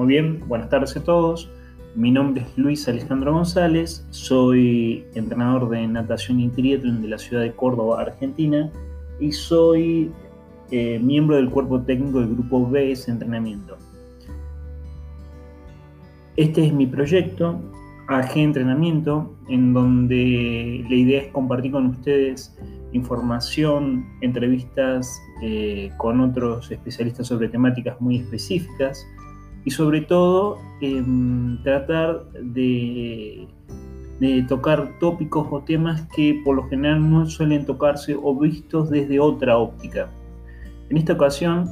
Muy bien, buenas tardes a todos. Mi nombre es Luis Alejandro González, soy entrenador de natación y triatlón de la ciudad de Córdoba, Argentina, y soy eh, miembro del cuerpo técnico del grupo BS Entrenamiento. Este es mi proyecto, AG Entrenamiento, en donde la idea es compartir con ustedes información, entrevistas eh, con otros especialistas sobre temáticas muy específicas y sobre todo em, tratar de, de, tocar tópicos o temas que por lo general no suelen tocarse o vistos desde otra óptica. En esta ocasión,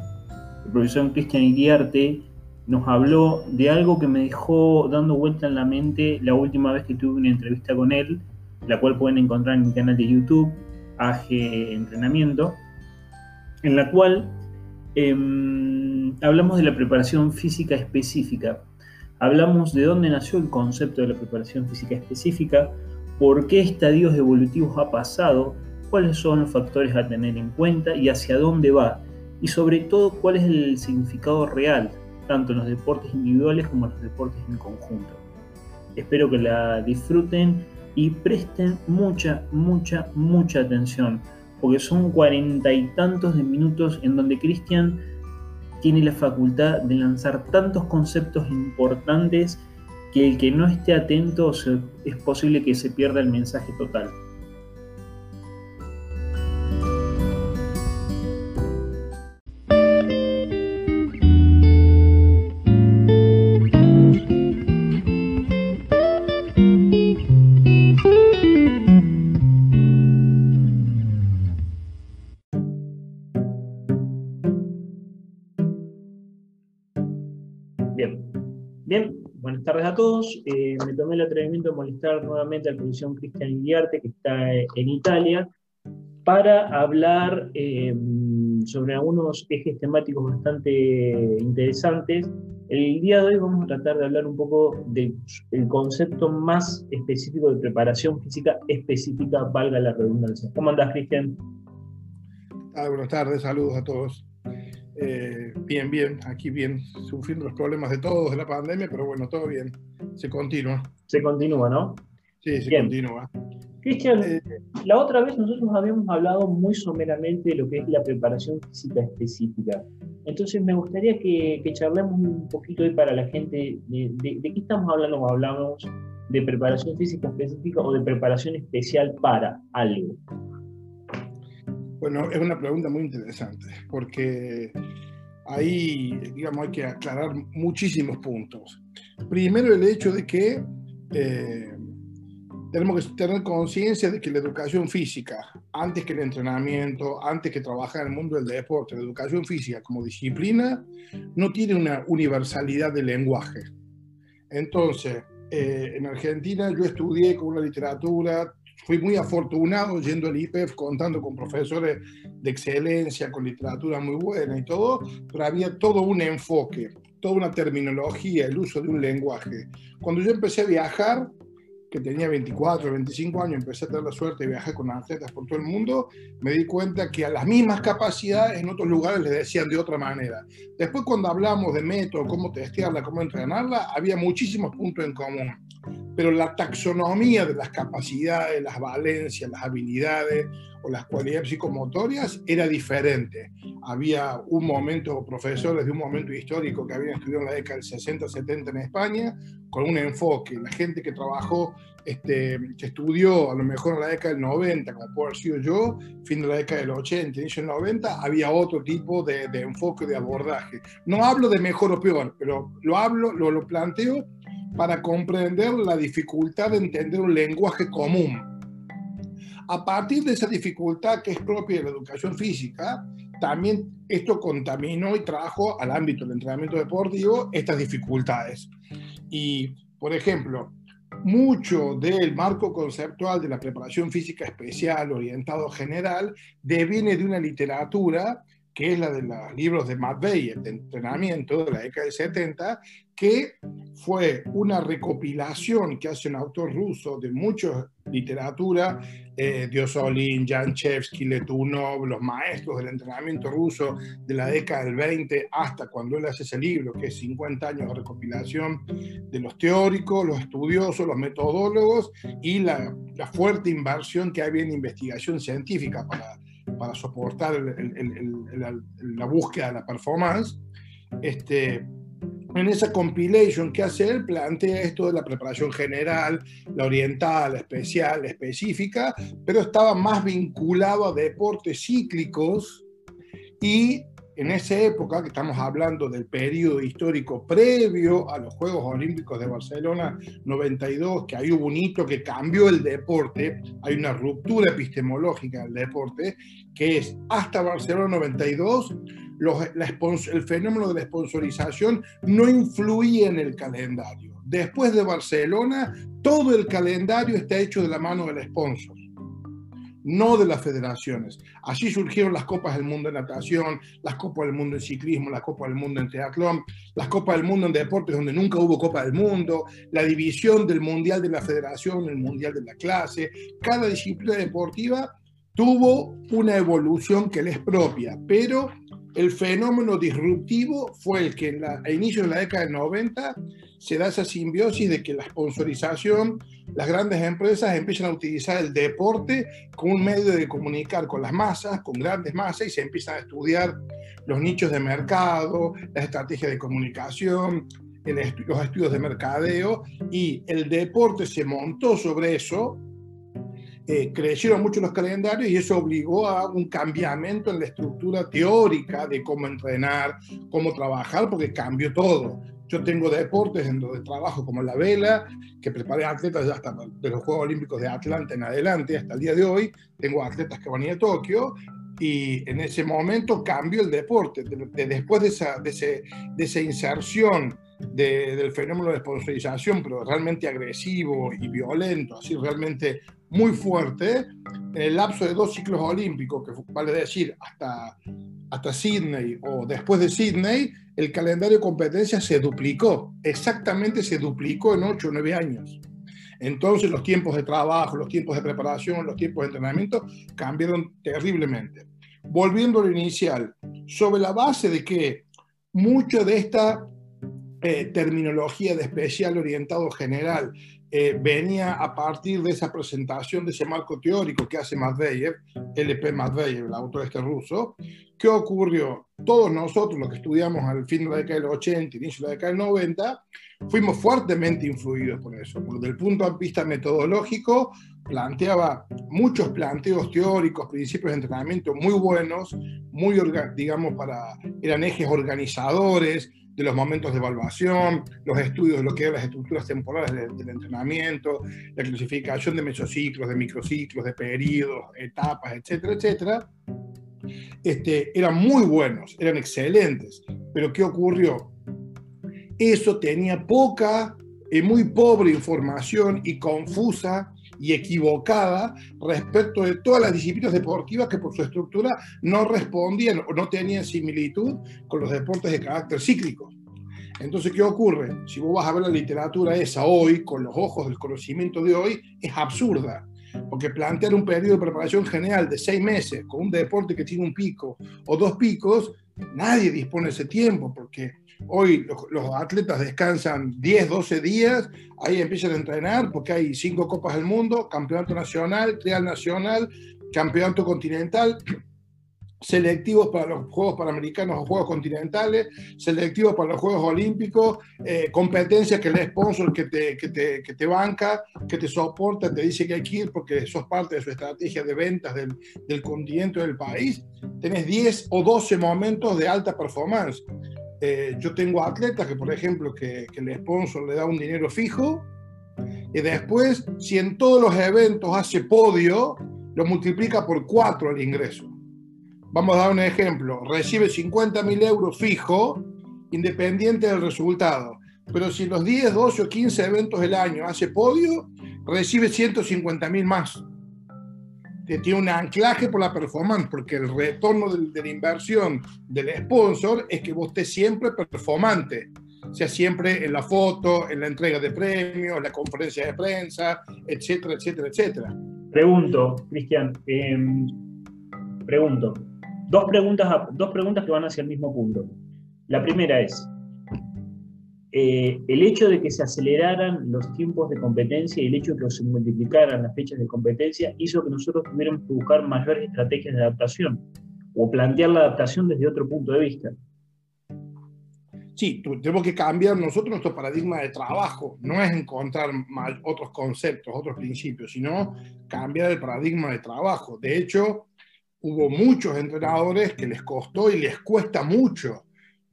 el profesor Cristian Iriarte nos habló de algo que me dejó dando vuelta en la mente la última vez que tuve una entrevista con él, la cual pueden encontrar en mi canal de YouTube, AG Entrenamiento, en la cual Em, hablamos de la preparación física específica. Hablamos de dónde nació el concepto de la preparación física específica, por qué estadios evolutivos ha pasado, cuáles son los factores a tener en cuenta y hacia dónde va, y sobre todo cuál es el significado real, tanto en los deportes individuales como en los deportes en conjunto. Espero que la disfruten y presten mucha, mucha, mucha atención porque son cuarenta y tantos de minutos en donde Cristian tiene la facultad de lanzar tantos conceptos importantes que el que no esté atento es posible que se pierda el mensaje total. Tardes a todos. Eh, me tomé el atrevimiento de molestar nuevamente al profesor Cristian Iriarte, que está eh, en Italia, para hablar eh, sobre algunos ejes temáticos bastante interesantes. El día de hoy vamos a tratar de hablar un poco del concepto más específico de preparación física específica, valga la redundancia. ¿Cómo andas, Cristian? Ah, buenas tardes, saludos a todos. Eh, bien, bien, aquí bien, sufriendo los problemas de todos de la pandemia, pero bueno, todo bien, se continúa. Se continúa, ¿no? Sí, se continúa. Cristian, eh, la otra vez nosotros habíamos hablado muy someramente de lo que es la preparación física específica. Entonces me gustaría que, charlemos un poquito hoy para la gente de, de, de qué estamos hablando hablamos de preparación física específica o de preparación especial para algo. Bueno, es una pregunta muy interesante, porque ahí, digamos, hay que aclarar muchísimos puntos. Primero, el hecho de que eh, tenemos que tener conciencia de que la educación física, antes que el entrenamiento, antes que trabajar en el mundo del deporte, la educación física como disciplina, no tiene una universalidad de lenguaje. Entonces, eh, en Argentina yo estudié con una literatura fui muy afortunado yendo al IPEF, contando con profesores de excelencia, con literatura muy buena y todo, pero había todo un enfoque, toda una terminología, el uso de un lenguaje. Cuando yo empecé a viajar, que tenía 24, 25 años, empecé a tener la suerte de viajar con atletas por todo el mundo, me di cuenta que a las mismas capacidades en otros lugares les decían de otra manera. Después cuando hablamos de método, cómo testearla, cómo entrenarla, había muchísimos puntos en común pero la taxonomía de las capacidades, las valencias, las habilidades o las cualidades psicomotorias era diferente. Había un momento, profesores de un momento histórico que habían estudiado en la década del 60-70 en España, con un enfoque. La gente que trabajó, este, que estudió a lo mejor en la década del 90, como puedo haber sido yo, fin de la década del 80, inicio del 90, había otro tipo de, de enfoque, de abordaje. No hablo de mejor o peor, pero lo hablo, lo, lo planteo para comprender la dificultad de entender un lenguaje común. A partir de esa dificultad que es propia de la educación física, también esto contaminó y trajo al ámbito del entrenamiento deportivo estas dificultades. Y, por ejemplo, mucho del marco conceptual de la preparación física especial orientado general deviene de una literatura que es la de los libros de Matt de entrenamiento de la década del 70, que fue una recopilación que hace un autor ruso de mucha literatura, eh, Diosolin, Janchevsky, Letunov, los maestros del entrenamiento ruso de la década del 20 hasta cuando él hace ese libro, que es 50 años de recopilación de los teóricos, los estudiosos, los metodólogos y la, la fuerte inversión que había en investigación científica para para soportar la búsqueda de la performance. Este, en esa compilation que hace él plantea esto de la preparación general, la oriental, la especial, la específica, pero estaba más vinculado a deportes cíclicos y en esa época, que estamos hablando del periodo histórico previo a los Juegos Olímpicos de Barcelona 92, que hay un hito que cambió el deporte, hay una ruptura epistemológica del deporte, que es hasta Barcelona 92, el fenómeno de la sponsorización no influía en el calendario. Después de Barcelona, todo el calendario está hecho de la mano del sponsor no de las federaciones. Así surgieron las Copas del Mundo en natación, las Copas del Mundo en ciclismo, las Copas del Mundo en triatlón, las Copas del Mundo en deportes donde nunca hubo Copa del Mundo, la división del Mundial de la Federación, el Mundial de la clase. Cada disciplina deportiva tuvo una evolución que le es propia, pero el fenómeno disruptivo fue el que en la, a inicios de la década del 90 se da esa simbiosis de que la sponsorización, las grandes empresas empiezan a utilizar el deporte como un medio de comunicar con las masas, con grandes masas, y se empiezan a estudiar los nichos de mercado, las estrategias de comunicación, los estudios de mercadeo, y el deporte se montó sobre eso eh, mucho los calendarios y eso obligó a un cambiamiento en la estructura teórica de cómo entrenar, cómo trabajar, porque cambió todo. Yo tengo deportes en donde trabajo como la vela, que preparé atletas ya hasta de los Juegos Olímpicos de Atlanta en adelante, hasta el día de hoy. Tengo atletas que van a ir a Tokio y en ese momento cambió el deporte. después de esa, de, ese, de esa inserción del fenómeno de sponsorización, pero realmente agresivo y violento, así realmente muy fuerte el lapso de dos ciclos olímpicos, que vale decir hasta, hasta Sydney o después de Sydney, el calendario de competencias se duplicó, exactamente se duplicó en 8 o 9 años. Entonces los tiempos de trabajo, los tiempos de preparación, los tiempos de entrenamiento cambiaron terriblemente. Volviendo a lo inicial, sobre la base de que mucho de esta eh, terminología de especial orientado general eh, venía a partir de esa presentación de ese marco teórico que hace Matveyev, LP Matveyev, el autor este ruso. ¿Qué ocurrió? Todos nosotros, los que estudiamos al fin de la década del 80, inicio de la década del 90, fuimos fuertemente influidos por eso, desde el punto de vista metodológico planteaba muchos planteos teóricos, principios de entrenamiento muy buenos, muy, digamos, para, eran ejes organizadores, de los momentos de evaluación, los estudios de lo que eran las estructuras temporales del, entrenamiento, la clasificación de mesociclos, de microciclos, de periodos, etapas, etcétera, etcétera, este, eran muy buenos, eran excelentes. Pero ¿qué ocurrió? Eso tenía poca y muy pobre información y confusa y equivocada respecto de todas las disciplinas deportivas que por su estructura no respondían o no tenían similitud con los deportes de carácter cíclico. Entonces, ¿qué ocurre? Si vos vas a ver la literatura esa hoy, con los ojos del conocimiento de hoy, es absurda. Porque plantear un periodo de preparación general de seis meses con un deporte que tiene un pico o dos picos, nadie dispone de ese tiempo, porque Hoy los, atletas descansan 10, 12 días, ahí empiezan a entrenar porque hay cinco Copas del Mundo, Campeonato Nacional, Trial Nacional, Campeonato Continental, selectivos para los Juegos Panamericanos o Juegos Continentales, selectivos para los Juegos Olímpicos, eh, competencias que el sponsor que te, que, te, que te, banca, que te soporta, te dice que hay que ir porque sos parte de su estrategia de ventas del, del continente del país. Tenés 10 o 12 momentos de alta performance. Eh, yo tengo atletas que, por ejemplo, que, el sponsor le da un dinero fijo y después, si en todos los eventos hace podio, lo multiplica por cuatro el ingreso. Vamos a dar un ejemplo. Recibe 50 mil euros fijo, independiente del resultado. Pero si los 10, 12 o 15 eventos del año hace podio, recibe 150 mil más. Tiene un anclaje por la performance, porque el retorno de, la inversión del sponsor es que vos estés siempre performante, sea siempre en la foto, en la entrega de premios, en la conferencia de prensa, etcétera, etcétera, etcétera. Pregunto, Cristian, em, pregunto, dos preguntas, dos preguntas que van hacia el mismo punto. La primera es, eh, el hecho de que se aceleraran los tiempos de competencia y el hecho de que se multiplicaran las fechas de competencia hizo que nosotros tuviéramos que buscar mayores estrategias de adaptación o plantear la adaptación desde otro punto de vista. Sí, tenemos que cambiar nosotros nuestro paradigma de trabajo. No es encontrar otros conceptos, otros principios, sino cambiar el paradigma de trabajo. De hecho, hubo muchos entrenadores que les costó y les cuesta mucho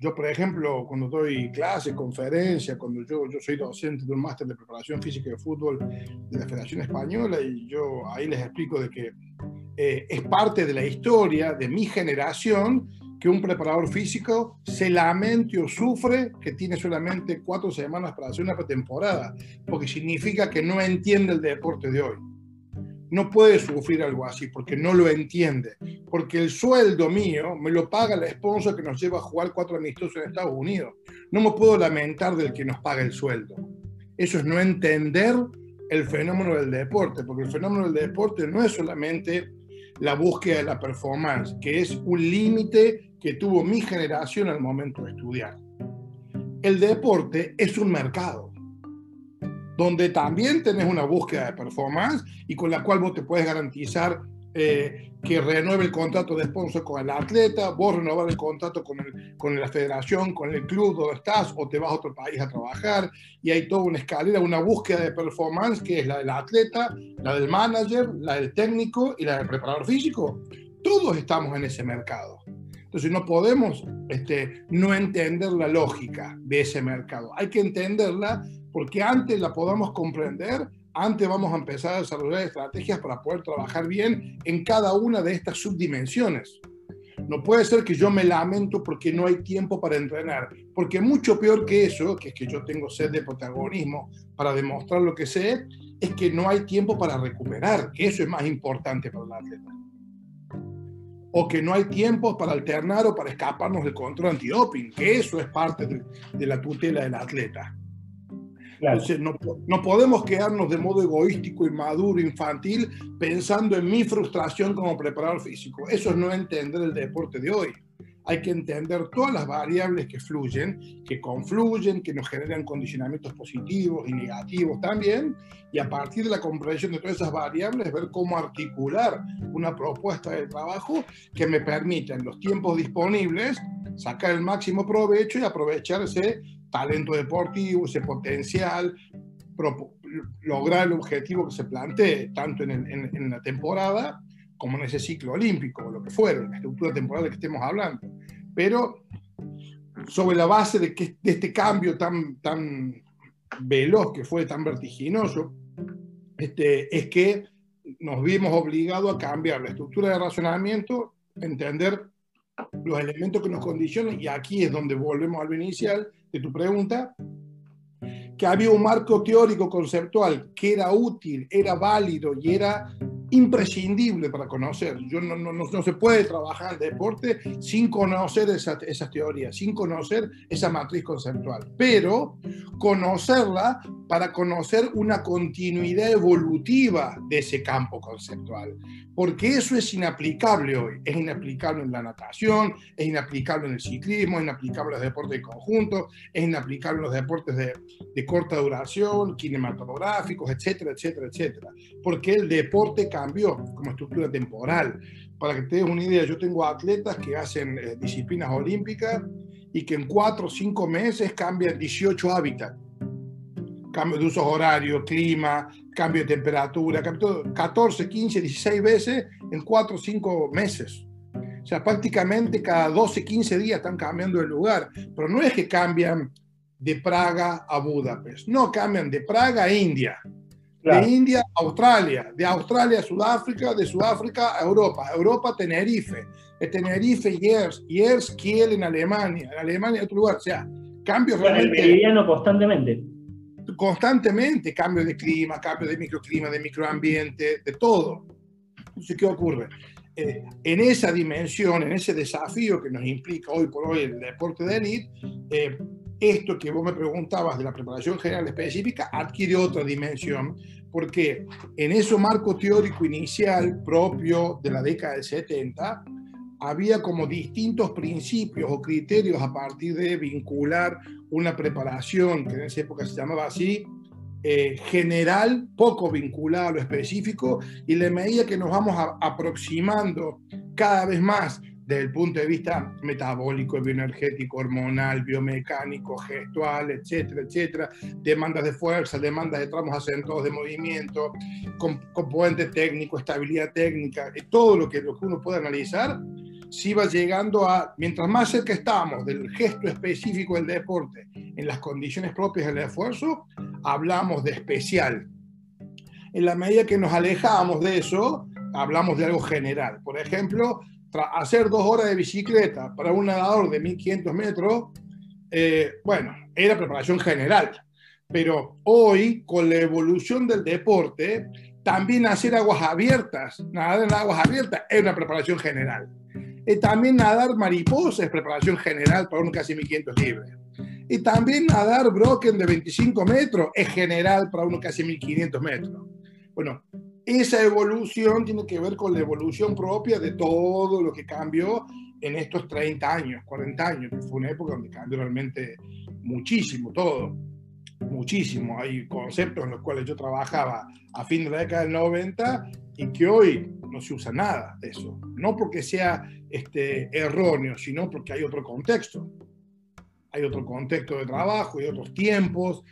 yo, por ejemplo, cuando doy clases, conferencias, cuando yo, yo soy docente de un máster de preparación física de fútbol de la Federación Española, y yo ahí les explico de que eh, es parte de la historia de mi generación que un preparador físico se lamente o sufre que tiene solamente cuatro semanas para hacer una pretemporada, porque significa que no entiende el deporte de hoy no puede sufrir algo así porque no lo entiende. Porque el sueldo mío me lo paga la sponsor que nos lleva a jugar cuatro amistosos en Estados Unidos. No me puedo lamentar del que nos paga el sueldo. Eso es no entender el fenómeno del deporte, porque el fenómeno del deporte no es solamente la búsqueda de la performance, que es un límite que tuvo mi generación al momento de estudiar. El deporte es un mercado donde también tenés una búsqueda de performance y con la cual vos te puedes garantizar eh, que renueve el contrato de sponsor con el atleta, vos renovar el contrato con, el, con la federación, con el club donde estás o te vas a otro país a trabajar y hay toda una escalera, una búsqueda de performance que es la del atleta, la del manager, la del técnico y la del preparador físico. Todos estamos en ese mercado. Entonces no podemos este, no entender la lógica de ese mercado. Hay que entenderla porque antes la podamos comprender, antes vamos a empezar a desarrollar estrategias para poder trabajar bien en cada una de estas subdimensiones. No puede ser que yo me lamento porque no hay tiempo para entrenar, porque mucho peor que eso, que es que yo tengo sed de protagonismo para demostrar lo que sé, es que no hay tiempo para recuperar, que eso es más importante para el atleta. O que no hay tiempo para alternar o para escaparnos del control antidoping, que eso es parte de, de la tutela del atleta. Entonces, no, no, podemos quedarnos de modo egoístico, inmaduro, infantil, pensando en mi frustración como preparador físico. Eso es no entender el deporte de hoy. Hay que entender todas las variables que fluyen, que confluyen, que nos generan condicionamientos positivos y negativos también, y a partir de la comprensión de todas esas variables, ver cómo articular una propuesta de trabajo que me permita en los tiempos disponibles sacar el máximo provecho y aprovechar ese talento deportivo, ese potencial, lograr el objetivo que se plantee, tanto en, la temporada como en ese ciclo olímpico, o lo que fuera, la estructura temporal de que estemos hablando. Pero sobre la base de, que, de este cambio tan, tan veloz, que fue tan vertiginoso, este, es que nos vimos obligados a cambiar la estructura de razonamiento, entender los elementos que nos condicionan, y aquí es donde volvemos al inicial, de tu pregunta, que había un marco teórico conceptual que era útil, era válido y era imprescindible para conocer. Yo no, no, no, se puede trabajar el deporte sin conocer esas esa teorías, sin conocer esa matriz conceptual, pero conocerla para conocer una continuidad evolutiva de ese campo conceptual, porque eso es inaplicable hoy, es inaplicable en la natación, es inaplicable en el ciclismo, es inaplicable en los deportes de conjunto, es inaplicable en los deportes de, de corta duración, cinematográficos, etcétera, etcétera, etcétera, porque el deporte cambió como estructura temporal. Para que te des una idea, yo tengo atletas que hacen eh, disciplinas olímpicas y que en cuatro o cinco meses cambian 18 hábitats. Cambio de usos horarios, clima, cambio de temperatura, 14, 15, 16 veces en cuatro o cinco meses. O sea, prácticamente cada 12, 15 días están cambiando de lugar. Pero no es que cambian de Praga a Budapest, no, cambian de Praga a India. De India a Australia, de Australia a Sudáfrica, de Sudáfrica a Europa, Europa Tenerife, de Tenerife Yers, Yers Kiel en Alemania, en Alemania otro lugar, o sea, cambios realmente... El constantemente. Constantemente, cambio de clima, cambio de microclima, de microambiente, de todo. Entonces, ¿qué ocurre? Eh, en esa dimensión, en ese desafío que nos implica hoy por hoy el deporte de élite, eh, esto que vos me preguntabas de la preparación general específica adquiere otra dimensión, porque en ese marco teórico inicial propio de la década del 70, había como distintos principios o criterios a partir de vincular una preparación, que en esa época se llamaba así, eh, general, poco vinculada a lo específico, y la medida que nos vamos aproximando cada vez más desde el punto de vista metabólico, bioenergético, hormonal, biomecánico, gestual, etcétera, etcétera, demandas de fuerza, demandas de tramos acentuados de movimiento, componente técnico, estabilidad técnica, todo lo que, lo que uno puede analizar, si va llegando a, mientras más cerca estamos del gesto específico del deporte, en las condiciones propias del esfuerzo, hablamos de especial. En la medida que nos alejamos de eso, hablamos de algo general. Por ejemplo, hacer dos horas de bicicleta para un nadador de 1500 metros, eh, bueno, era preparación general. Pero hoy, con la evolución del deporte, también hacer aguas abiertas, nadar en aguas abiertas, es una preparación general. Y también nadar mariposa es prepararon general para un casi 1500 libre. Y también nadar broken de 25 metros es general para uno casi 1500 metros. Bueno, esa evolución tiene que ver con la evolución propia de todo lo que cambió en estos 30 años, 40 años, que fue una época donde cambió realmente muchísimo todo, muchísimo. Hay conceptos en los cuales yo trabajaba a fin de la década del 90 y que hoy no se usa nada de eso. No porque sea este, erróneo, sino porque hay otro contexto. Hay otro contexto de trabajo y otros tiempos.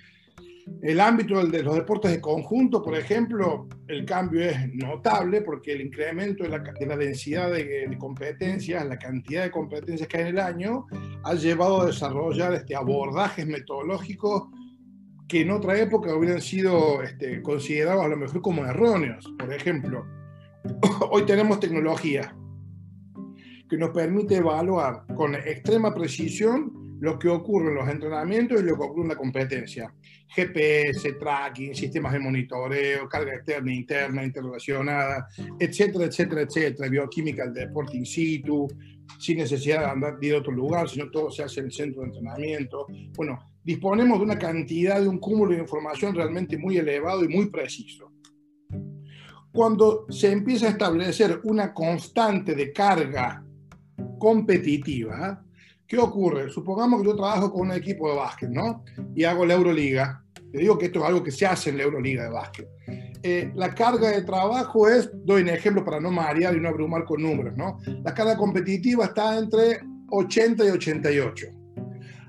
El ámbito de los deportes de conjunto, por ejemplo, el cambio es notable porque el incremento de la, densidad de, competencias, la cantidad de competencias que hay en el año, ha llevado a desarrollar este, abordajes metodológicos que en otra época hubieran sido este, considerados a lo mejor como erróneos. Por ejemplo, hoy tenemos tecnología que nos permite evaluar con extrema precisión lo que ocurre en los entrenamientos y lo que ocurre en la competencia. GPS, tracking, sistemas de monitoreo, carga externa, interna, interrelacionada, etcétera, etcétera, etcétera, bioquímica del deporte in situ, sin necesidad de andar de otro lugar, sino todo se hace en el centro de entrenamiento. Bueno, disponemos de una cantidad, de un cúmulo de información realmente muy elevado y muy preciso. Cuando se empieza a establecer una constante de carga competitiva, ¿qué ocurre? Supongamos que yo trabajo con un equipo de básquet, ¿no? Y hago la Euroliga. Te digo que esto es algo que se hace en la Euroliga de básquet. Eh, la carga de trabajo es, doy un ejemplo para no marear y no abrumar con números, ¿no? La carga competitiva está entre 80 y 88.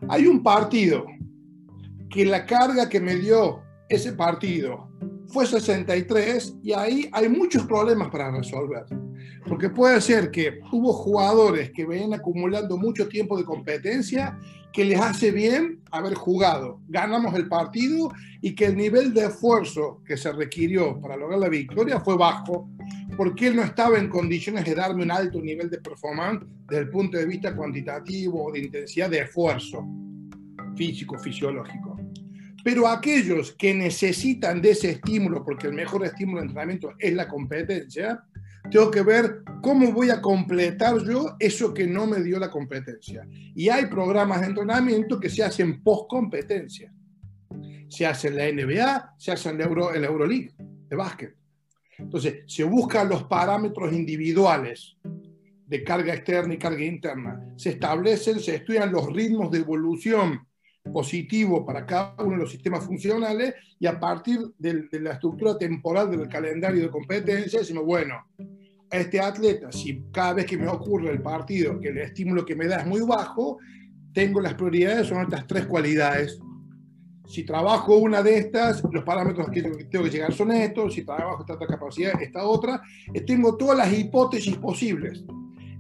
Hay un partido que la carga que me dio ese partido fue 63 y ahí hay muchos problemas para resolver. Porque puede ser que hubo jugadores que ven acumulando mucho tiempo de competencia que les hace bien haber jugado. Ganamos el partido y que el nivel de esfuerzo que se requirió para lograr la victoria fue bajo, porque él no estaba en condiciones de darme un alto nivel de performance desde el punto de vista cuantitativo o de intensidad de esfuerzo físico, fisiológico. Pero aquellos que necesitan de ese estímulo, porque el mejor estímulo de entrenamiento es la competencia, tengo que ver cómo voy a completar yo eso que no me dio la competencia. Y hay programas de entrenamiento que se hacen post competencia. Se hace en la NBA, se hace en la, Euro, en la Euroleague de básquet. Entonces, se buscan los parámetros individuales de carga externa y carga interna. Se establecen, se estudian los ritmos de evolución positivo para cada uno de los sistemas funcionales y a partir de, la estructura temporal del calendario de competencia decimos, bueno, este atleta, si cada vez que me ocurre el partido, que el estímulo que me da es muy bajo, tengo las prioridades, son estas tres cualidades. Si trabajo una de estas, los parámetros que tengo que llegar son estos, si trabajo esta otra capacidad, esta otra, tengo todas las hipótesis posibles.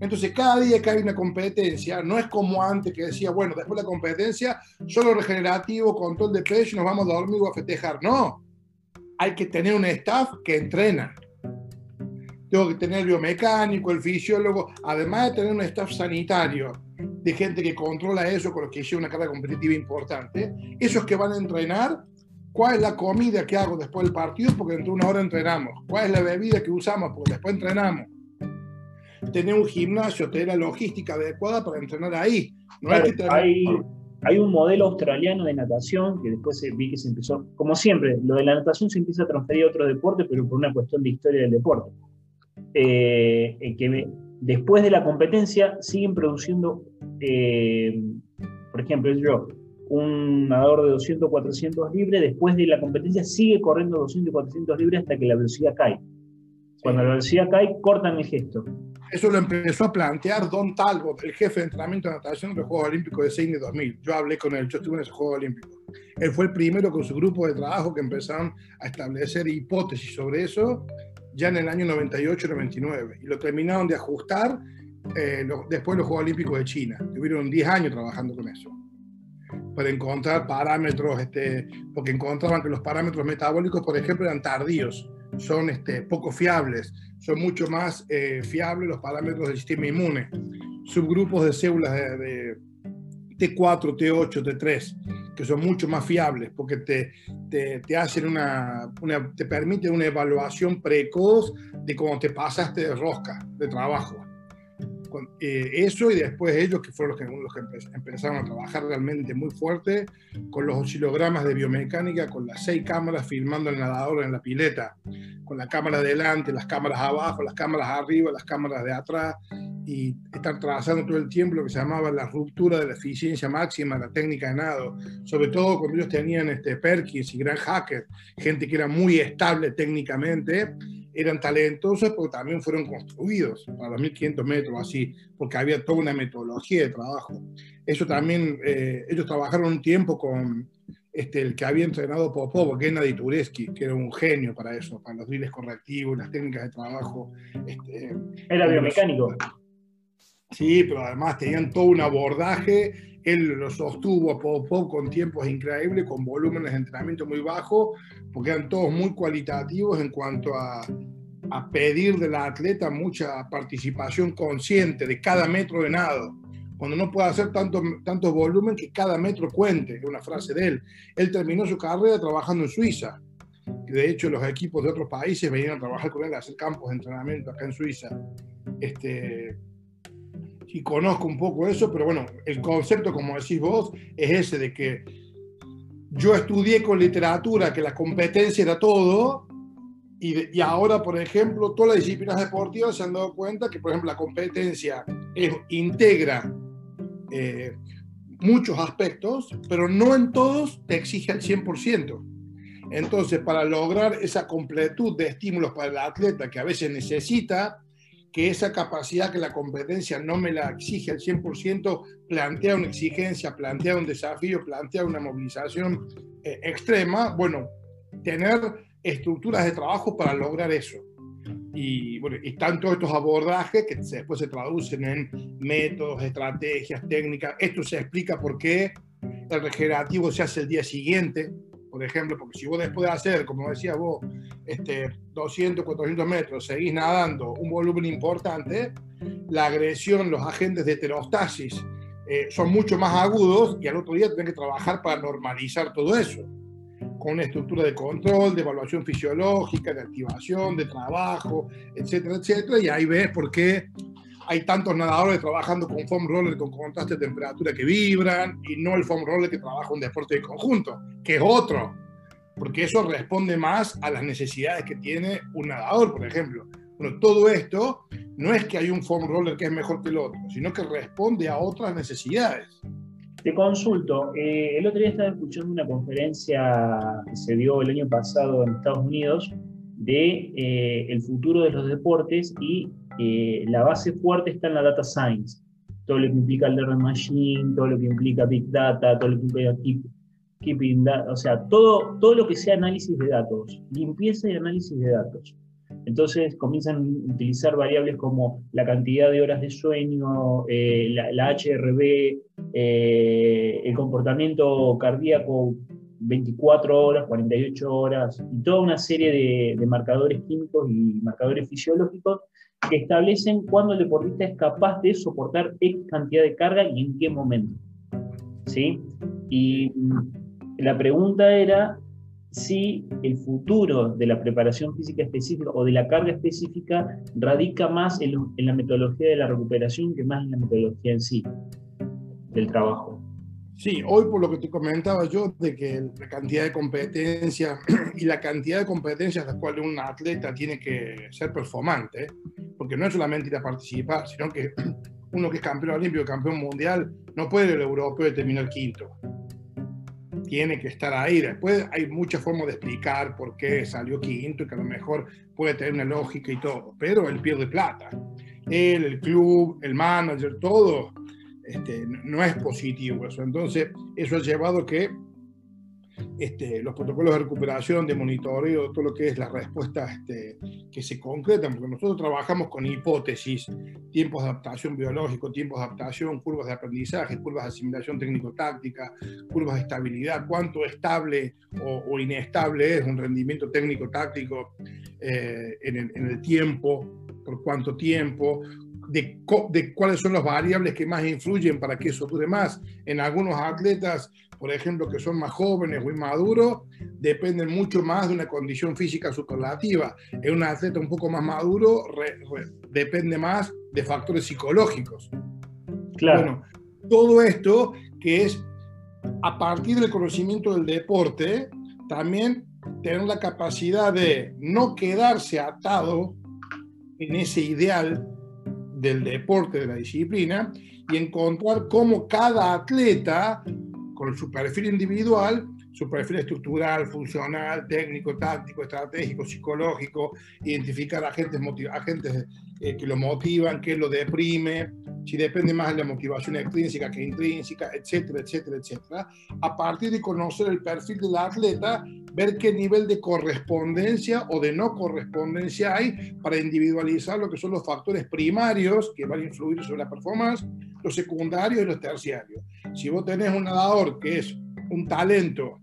Entonces, cada día que hay una competencia, no es como antes que decía, bueno, después de la competencia, solo regenerativo, control de peso nos vamos a dormir o a festejar. No, hay que tener un staff que entrena. Tengo que tener el biomecánico, el fisiólogo, además de tener un staff sanitario de gente que controla eso con los que hice una carga competitiva importante. Esos que van a entrenar ¿Cuál es la comida que hago después del partido? Porque dentro de una hora entrenamos. ¿Cuál es la bebida que usamos? Porque después entrenamos. Tener un gimnasio, tener la logística adecuada para entrenar ahí. No hay, que hay, hay, un modelo australiano de natación que después vi que se empezó, como siempre, lo de la natación se empieza a transferir a otro deporte, pero por una cuestión de historia del deporte. Eh, que después de la competencia siguen produciendo, eh, por ejemplo, yo, un nadador de 200 400 libres, después de la competencia sigue corriendo 200 400 libres hasta que la velocidad cae. Cuando la velocidad cae, cortan el gesto. Eso lo empezó a plantear Don Talbot, el jefe de entrenamiento de natación de los Juegos Olímpicos de Sydney 2000. Yo hablé con él, yo estuve en esos Juegos Olímpicos. Él fue el primero con su grupo de trabajo que empezaron a establecer hipótesis sobre eso ya en el año 98-99 y lo terminaron de ajustar eh, después de los Juegos Olímpicos de China. Tuvieron 10 años trabajando con eso para encontrar parámetros, este, porque encontraban que los parámetros metabólicos, por ejemplo, eran tardíos, son este, poco fiables, son mucho más eh, fiables los parámetros del sistema inmune, subgrupos de células de, T4, T8, T3, que son mucho más fiables porque te, te, te hacen una, una, te permiten una evaluación precoz de cómo te pasaste de rosca de trabajo. Eh, eso y después ellos que fueron los que, los que empezaron a trabajar realmente muy fuerte con los oscilogramas de biomecánica, con las seis cámaras filmando el nadador en la pileta, con la cámara delante, las cámaras abajo, las cámaras arriba, las cámaras de atrás y estar trabajando todo el tiempo lo que se llamaba la ruptura de la eficiencia máxima la técnica de nado, sobre todo cuando ellos tenían este Perkins y Gran Hacker, gente que era muy estable técnicamente eran talentosos, pero también fueron construidos para los 1500 metros, así, porque había toda una metodología de trabajo. Eso también, eh, ellos trabajaron un tiempo con este, el que había entrenado Popov, Gennady Tureski, que era un genio para eso, para los drills correctivos, las técnicas de trabajo. Este, era biomecánico. Sí, pero además tenían todo un abordaje. Él lo sostuvo a Popov con tiempos increíbles, con volúmenes de entrenamiento muy bajos, porque eran todos muy cualitativos en cuanto a, a pedir del atleta mucha participación consciente de cada metro de nado. Cuando no puede hacer tanto, tanto volumen, que cada metro cuente, es una frase de él. Él terminó su carrera trabajando en Suiza. De hecho, los equipos de otros países venían a trabajar con él, a hacer campos de entrenamiento acá en Suiza. Este, y conozco un poco eso, pero bueno, el concepto, como decís vos, es ese de que yo estudié con literatura que la competencia era todo, y, y, ahora, por ejemplo, todas las disciplinas deportivas se han dado cuenta que, por ejemplo, la competencia integra eh, muchos aspectos, pero no en todos te exige al 100%. Entonces, para lograr esa completud de estímulos para el atleta que a veces necesita, que esa capacidad que la competencia no me la exige al 100%, plantea una exigencia, plantea un desafío, plantea una movilización eh, extrema, bueno, tener estructuras de trabajo para lograr eso. Y bueno, están todos estos abordajes que después se traducen en métodos, estrategias, técnicas. Esto se explica por qué el regenerativo se hace el día siguiente, por ejemplo, porque si vos después de hacer, como decías vos, este, 200, 400 metros, seguís nadando un volumen importante, la agresión, los agentes de heterostasis eh, son mucho más agudos y al otro día tenés que trabajar para normalizar todo eso, con una estructura de control, de evaluación fisiológica, de activación, de trabajo, etcétera, etcétera, y ahí ves por qué hay tantos nadadores trabajando con foam roller con contraste de temperatura que vibran y no el foam roller que trabaja un deporte de conjunto, que es otro, porque eso responde más a las necesidades que tiene un nadador, por ejemplo. Bueno, todo esto no es que hay un foam roller que es mejor que el otro, sino que responde a otras necesidades. Te consulto, eh, el otro día estaba escuchando una conferencia que se dio el año pasado en Estados Unidos de eh, el futuro de los deportes y eh, la base fuerte está en la data science. Todo lo que implica el learning machine, todo lo que implica big data, todo lo que implica keeping data, o sea, todo, todo lo que sea análisis de datos, limpieza y análisis de datos. Entonces comienzan a utilizar variables como la cantidad de horas de sueño, eh, la, HRB, el comportamiento cardíaco 24 horas, 48 horas, y toda una serie de, marcadores químicos y marcadores fisiológicos que establecen cuándo el deportista es capaz de soportar X cantidad de carga y en qué momento. ¿Sí? Y mm, la pregunta era si el futuro de la preparación física específica o de la carga específica radica más en, la metodología de la recuperación que más en la metodología en sí del trabajo. Sí, hoy por lo que te comentaba yo, de que la cantidad de competencias y la cantidad de competencias las cuales un atleta tiene que ser performante, porque no es solamente ir a participar, sino que uno que es campeón olímpico, campeón mundial, no puede ir al europeo terminar quinto tiene que estar ahí. Después hay muchas formas de explicar por qué salió quinto y que a lo mejor puede tener una lógica y todo, pero él pierde plata. Él, el club, el manager, todo este, no es positivo eso. Entonces, eso ha llevado que este, los protocolos de recuperación, de monitoreo, todo lo que es la respuesta este, que se concretan, porque nosotros trabajamos con hipótesis, tiempos de adaptación biológico, tiempos de adaptación, curvas de aprendizaje, curvas de asimilación técnico-táctica, curvas de estabilidad, cuánto estable o, inestable es un rendimiento técnico-táctico eh, en, el, tiempo, por cuánto tiempo, de, de, cuáles son las variables que más influyen para que eso dure más. En algunos atletas por ejemplo, que son más jóvenes o inmaduros, dependen mucho más de una condición física superlativa. En un atleta un poco más maduro depende más de factores psicológicos. Claro. Bueno, todo esto que es a partir del conocimiento del deporte, también tener la capacidad de no quedarse atado en ese ideal del deporte, de la disciplina, y encontrar cómo cada atleta con su perfil individual, su perfil estructural, funcional, técnico, táctico, estratégico, psicológico, identificar agentes, agentes eh, que lo motivan, que lo deprime, si depende más de la motivación extrínseca que intrínseca, etcétera, etcétera, etcétera. A partir de conocer el perfil del atleta, ver qué nivel de correspondencia o de no correspondencia hay para individualizar lo que son los factores primarios que van a influir sobre la performance, los secundarios y los terciarios. Si vos tenés un nadador que es un talento,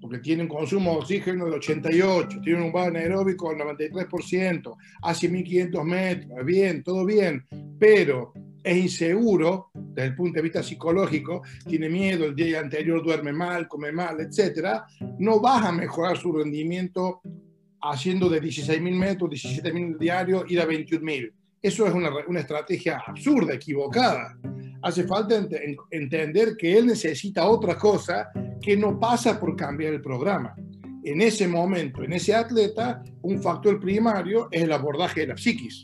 porque tiene un consumo de oxígeno del 88, tiene un bajo anaeróbico del 93%, hace 1500 metros, bien, todo bien, pero es inseguro desde el punto de vista psicológico, tiene miedo, el día anterior duerme mal, come mal, etc., no vas a mejorar su rendimiento haciendo de 16.000 metros, 17.000 diarios, ir a 21.000. Eso es una, una, estrategia absurda, equivocada. Hace falta entender que él necesita otra cosa que no pasa por cambiar el programa. En ese momento, en ese atleta, un factor primario es el abordaje de la psiquis.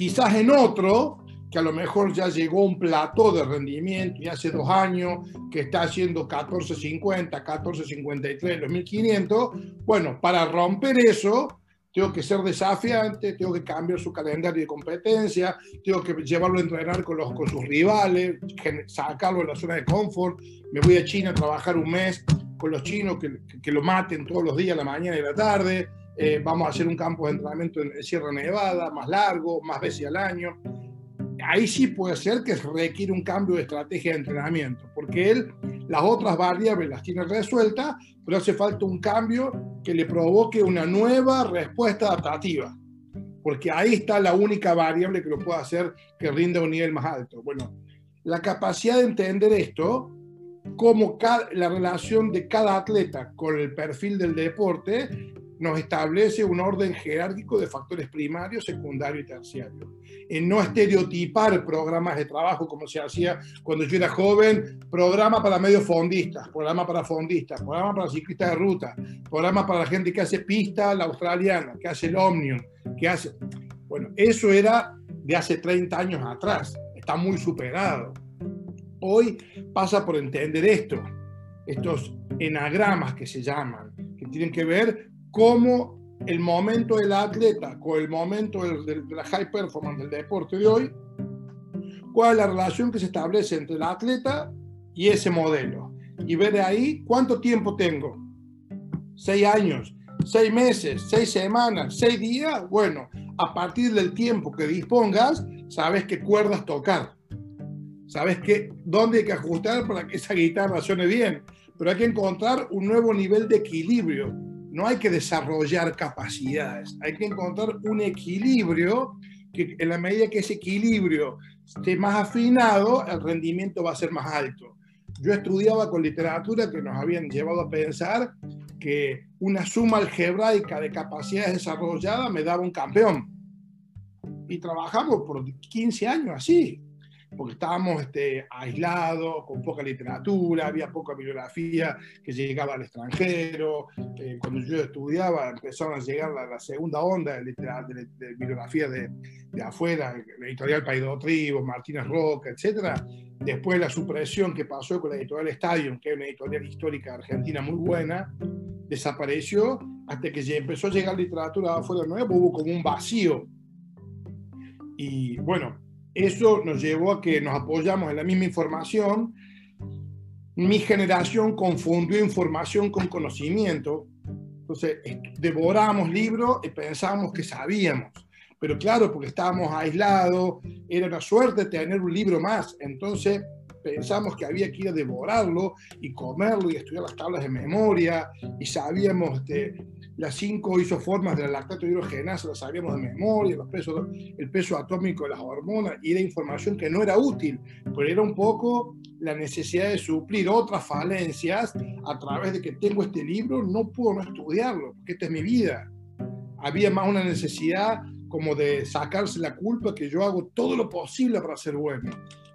Quizás en otro, que a lo mejor ya llegó a un plató de rendimiento y hace dos años que está haciendo 1450, 1453, 2500, bueno, para romper eso, tengo que ser desafiante, tengo que cambiar su calendario de competencia, tengo que llevarlo a entrenar con, los, con sus rivales, sacarlo de la zona de confort, me voy a China a trabajar un mes con los chinos que, que lo maten todos los días, la mañana y la tarde, eh, vamos a hacer un campo de entrenamiento en Sierra Nevada, más largo, más veces al año. Ahí sí puede ser que requiere un cambio de estrategia de entrenamiento, porque él las otras variables las tiene resueltas, pero hace falta un cambio que le provoque una nueva respuesta adaptativa, porque ahí está la única variable que lo puede hacer que rinda a un nivel más alto. Bueno, la capacidad de entender esto, como la relación de cada atleta con el perfil del deporte, nos establece un orden jerárquico de factores primarios, secundarios y terciarios. En no estereotipar programas de trabajo como se hacía cuando yo era joven, programa para medios fondistas, programa para fondistas, programa para ciclistas de ruta, programa para la gente que hace pista, la australiana, que hace el Omnium, que hace... Bueno, eso era de hace 30 años atrás, está muy superado. Hoy pasa por entender esto, estos enagramas que se llaman, que tienen que ver cómo el momento del atleta con el momento de la high performance del deporte de hoy, cuál es la relación que se establece entre el atleta y ese modelo. Y ver ahí cuánto tiempo tengo. Seis años, seis meses, seis semanas, seis días. Bueno, a partir del tiempo que dispongas, sabes qué cuerdas tocar. Sabes que, dónde hay que ajustar para que esa guitarra suene bien. Pero hay que encontrar un nuevo nivel de equilibrio no hay que desarrollar capacidades, hay que encontrar un equilibrio que en la medida que ese equilibrio esté más afinado, el rendimiento va a ser más alto. yo estudiaba con literatura que nos habían llevado a pensar que una suma algebraica de capacidades desarrolladas me daba un campeón. Y trabajamos por 15 años así porque estábamos este, aislados, con poca literatura, había poca bibliografía que llegaba al extranjero. Eh, cuando yo estudiaba empezaron a llegar la, segunda onda de, de, bibliografía de, de, afuera, la editorial Paido Tribo, Martínez Roca, etc. Después la supresión que pasó con la editorial Stadium, que es una editorial histórica argentina muy buena, desapareció hasta que empezó a llegar literatura de afuera nueva, hubo como un vacío. Y bueno, eso nos llevó a que nos apoyamos en la misma información. Mi generación confundió información con conocimiento. Entonces, devoramos libros y pensábamos que sabíamos. Pero claro, porque estábamos aislados, era una suerte tener un libro más. Entonces, pensamos que había que ir a devorarlo y comerlo y estudiar las tablas de memoria y sabíamos este, las cinco isoformas de la lactato hidrogenasa, las sabíamos de memoria, los pesos, el peso atómico de las hormonas y era información que no era útil, pero era un poco la necesidad de suplir otras falencias a través de que tengo este libro, no puedo no estudiarlo, porque esta es mi vida. Había más una necesidad como de sacarse la culpa que yo hago todo lo posible para ser bueno.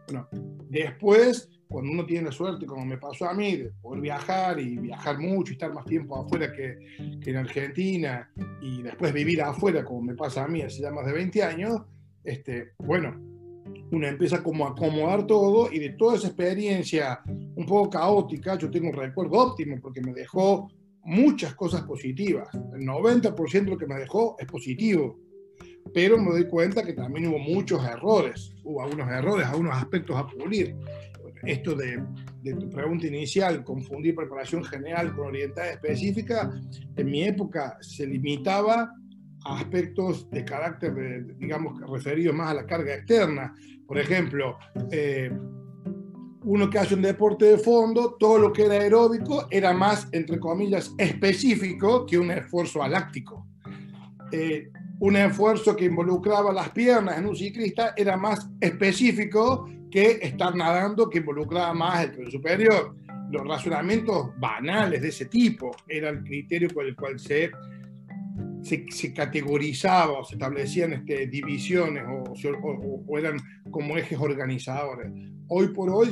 Bueno, después, cuando uno tiene la suerte, como me pasó a mí, de poder viajar y viajar mucho y estar más tiempo afuera que, en Argentina y después vivir afuera, como me pasa a mí hace ya más de 20 años, este, bueno, uno empieza como a acomodar todo y de toda esa experiencia un poco caótica, yo tengo un recuerdo óptimo porque me dejó muchas cosas positivas. El 90% de lo que me dejó es positivo pero me doy cuenta que también hubo muchos errores, hubo algunos errores, algunos aspectos a pulir. Esto de, de tu pregunta inicial, confundir preparación general con orientada específica, en mi época se limitaba a aspectos de carácter, digamos, referidos más a la carga externa. Por ejemplo, eh, uno que hace un deporte de fondo, todo lo que era aeróbico era más, entre comillas, específico que un esfuerzo aláctico. Eh, un esfuerzo que involucraba las piernas en un ciclista era más específico que estar nadando, que involucraba más el tren superior. Los razonamientos banales de ese tipo era el criterio con el cual se, se, categorizaba o se establecían este, divisiones o, eran como ejes organizadores. Hoy por hoy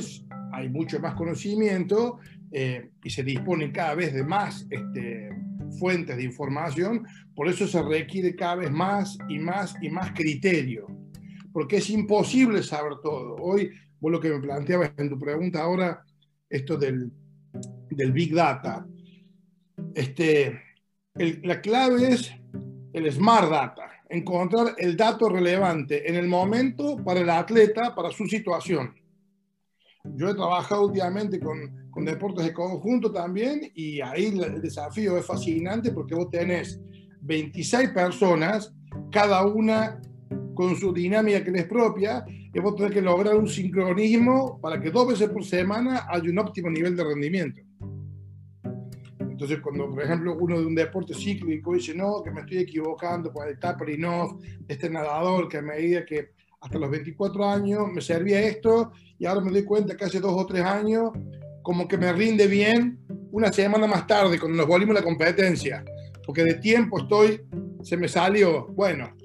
hay mucho más conocimiento eh, y se disponen cada vez de más este, fuentes de información, por eso se requiere cada vez más y más y más criterio, porque es imposible saber todo. Hoy, vos lo que me planteabas en tu pregunta ahora, esto del, del Big Data, este, la clave es el Smart Data, encontrar el dato relevante en el momento para el atleta, para su situación. Yo he trabajado últimamente con, con deportes de conjunto también y ahí el desafío es fascinante porque vos tenés 26 personas, cada una con su dinámica que les propia, y vos tenés que lograr un sincronismo para que dos veces por semana haya un óptimo nivel de rendimiento. Entonces, cuando, por ejemplo, uno de un deporte cíclico dice, no, que me estoy equivocando con el tapering off, este nadador que a medida que hasta los 24 años me servía esto y ahora me doy cuenta que hace dos o tres años como que me rinde bien una semana más tarde cuando nos volvimos a la competencia, porque de tiempo estoy, se me salió, bueno,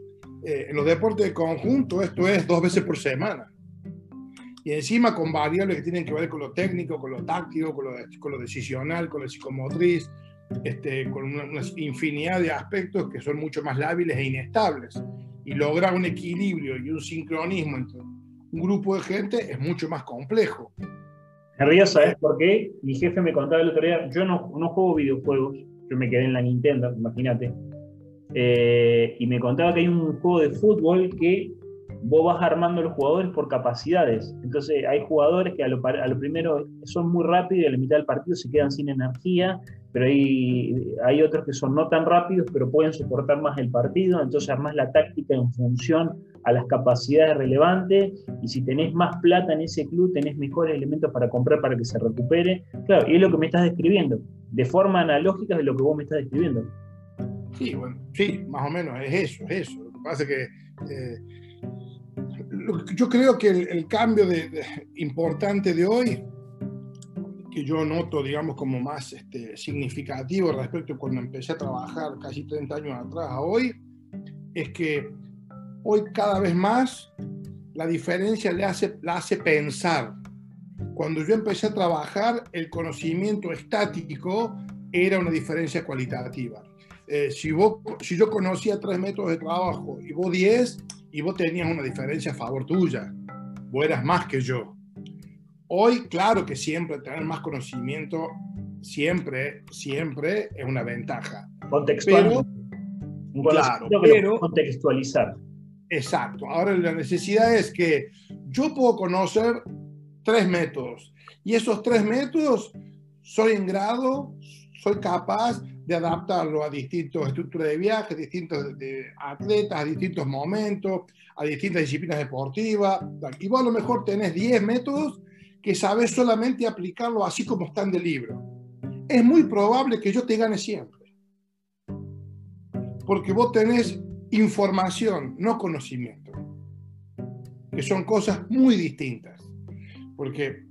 eh, en los deportes de conjunto esto es dos veces por semana. Y encima con variables que tienen que ver con lo técnico, con lo táctico, con lo, con lo decisional, con lo psicomotriz, este, con una, una, infinidad de aspectos que son mucho más lábiles e inestables y lograr un equilibrio y un sincronismo entre un grupo de gente es mucho más complejo. Río, ¿sabes por qué? Mi jefe me contaba el otro día, yo no, no juego videojuegos, yo me quedé en la Nintendo, imagínate, eh, y me contaba que hay un juego de fútbol que vos vas armando los jugadores por capacidades. Entonces hay jugadores que a lo, a lo primero son muy rápidos y a la mitad del partido se quedan sin energía pero hay, hay otros que son no tan rápidos, pero pueden soportar más el partido, entonces armás la táctica en función a las capacidades relevantes, y si tenés más plata en ese club, tenés mejores elementos para comprar para que se recupere. Claro, y es lo que me estás describiendo, de forma analógica de lo que vos me estás describiendo. Sí, bueno, sí, más o menos es eso, es eso. Lo que pasa es que eh, yo creo que el, cambio importante de hoy que yo noto, digamos, como más este, significativo respecto a cuando empecé a trabajar casi 30 años atrás a hoy, es que hoy cada vez más la diferencia le hace, la hace pensar. Cuando yo empecé a trabajar, el conocimiento estático era una diferencia cualitativa. Eh, si, vos, si yo conocía tres métodos de trabajo y vos diez, y vos tenías una diferencia a favor tuya, vos eras más que yo. Hoy, claro que siempre tener más conocimiento, siempre, siempre es una ventaja. Contextual. claro, pero contextualizar. Exacto. Ahora la necesidad es que yo puedo conocer tres métodos y esos tres métodos soy en grado, soy capaz de adaptarlo a distintas estructuras de viaje, distintos atletas, a distintos momentos, a distintas disciplinas deportivas. Y vos a lo mejor tenés 10 métodos que sabes solamente aplicarlo así como están del libro. Es muy probable que yo te gane siempre. Porque vos tenés información, no conocimiento. Que son cosas muy distintas. Porque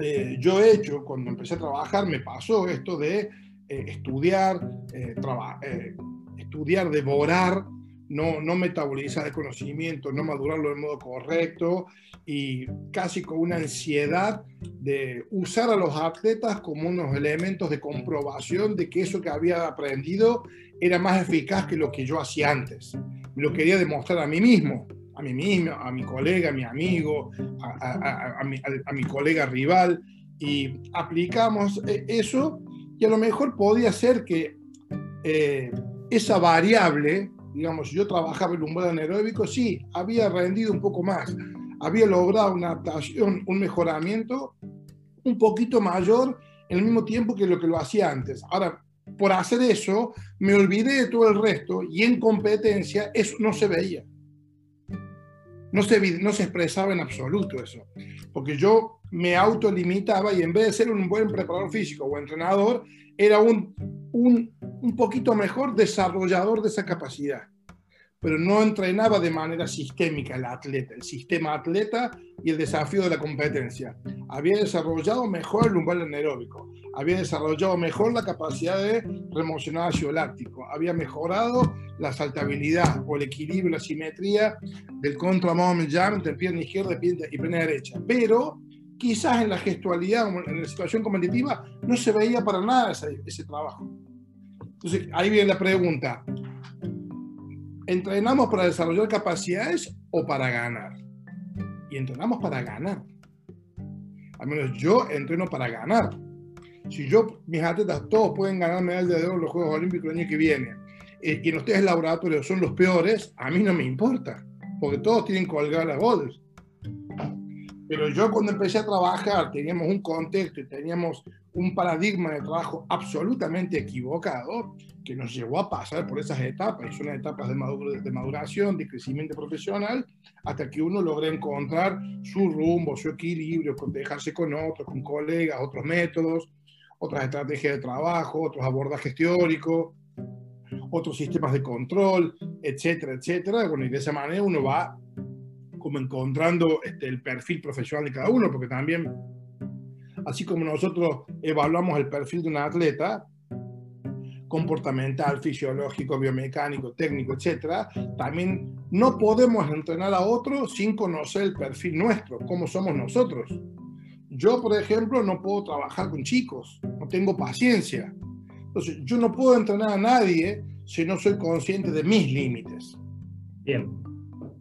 eh, yo he hecho, cuando empecé a trabajar, me pasó esto de eh, estudiar, eh, eh, estudiar, devorar, no, no metabolizar el conocimiento, no madurarlo de modo correcto y casi con una ansiedad de usar a los atletas como unos elementos de comprobación de que eso que había aprendido era más eficaz que lo que yo hacía antes. Lo quería demostrar a mí mismo, a mí mismo, a mi colega, a mi amigo, a, a, mi, a mi colega rival y aplicamos eso y a lo mejor podía ser que eh, esa variable, digamos, yo trabajaba un umbral anaeróbico, sí, había rendido un poco más, había logrado una adaptación, un mejoramiento un poquito mayor en el mismo tiempo que lo que lo hacía antes. Ahora, por hacer eso, me olvidé de todo el resto y en competencia eso no se veía. No se, no se expresaba en absoluto eso. Porque yo me autolimitaba y en vez de ser un buen preparador físico o entrenador, era un, un, un poquito mejor desarrollador de esa capacidad. Pero no entrenaba de manera sistémica el atleta, el sistema atleta y el desafío de la competencia. Había desarrollado mejor el umbral anaeróbico, había desarrollado mejor la capacidad de remocionar ácido láctico, había mejorado la saltabilidad o el equilibrio, la simetría del contra jump entre pierna izquierda y pierna derecha. Pero quizás en la gestualidad, en la situación competitiva, no se veía para nada ese, trabajo. Entonces, ahí viene la pregunta. ¿Entrenamos para desarrollar capacidades o para ganar? Y entrenamos para ganar. Al menos yo entreno para ganar. Si yo, mis atletas, todos pueden ganar medallas de oro en los Juegos Olímpicos el año que viene, eh, y en ustedes laboratorios son los peores, a mí no me importa, porque todos tienen colgar las bolas. Pero yo cuando empecé a trabajar teníamos un contexto y teníamos un paradigma de trabajo absolutamente equivocado que nos llevó a pasar por esas etapas, son etapas de, de maduración, de crecimiento profesional, hasta que uno logra encontrar su rumbo, su equilibrio, con dejarse con otros, con colegas, otros métodos, otras estrategias de trabajo, otros abordajes teóricos, otros sistemas de control, etcétera, etcétera. Bueno, y de esa manera uno va como encontrando este, el perfil profesional de cada uno, porque también, así como nosotros evaluamos el perfil de un atleta, comportamental, fisiológico, biomecánico, técnico, etcétera, también no podemos entrenar a otro sin conocer el perfil nuestro, cómo somos nosotros. Yo, por ejemplo, no puedo trabajar con chicos, no tengo paciencia. Entonces, yo no puedo entrenar a nadie si no soy consciente de mis límites. Bien.